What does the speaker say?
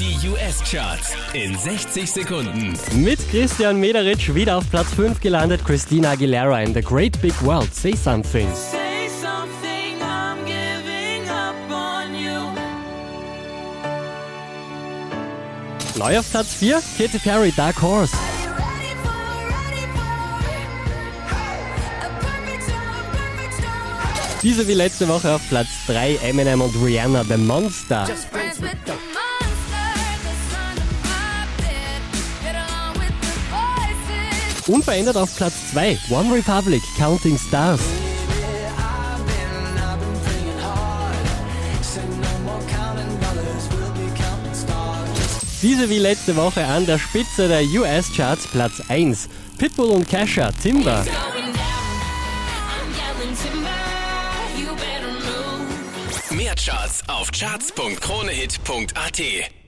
Die US-Charts in 60 Sekunden. Mit Christian Mederitsch wieder auf Platz 5 gelandet. Christina Aguilera in The Great Big World. Say something. Say something, I'm giving up on you. Neu auf Platz 4, Katy Perry, Dark Horse. Diese wie letzte Woche auf Platz 3, Eminem und Rihanna, The Monster. Friends Unverändert auf Platz 2, One Republic, Counting Stars. Diese wie letzte Woche an der Spitze der US-Charts Platz 1, Pitbull und Kesha, Timber. Going down. I'm yelling timber. You better move. Mehr Charts auf charts.kronehit.at.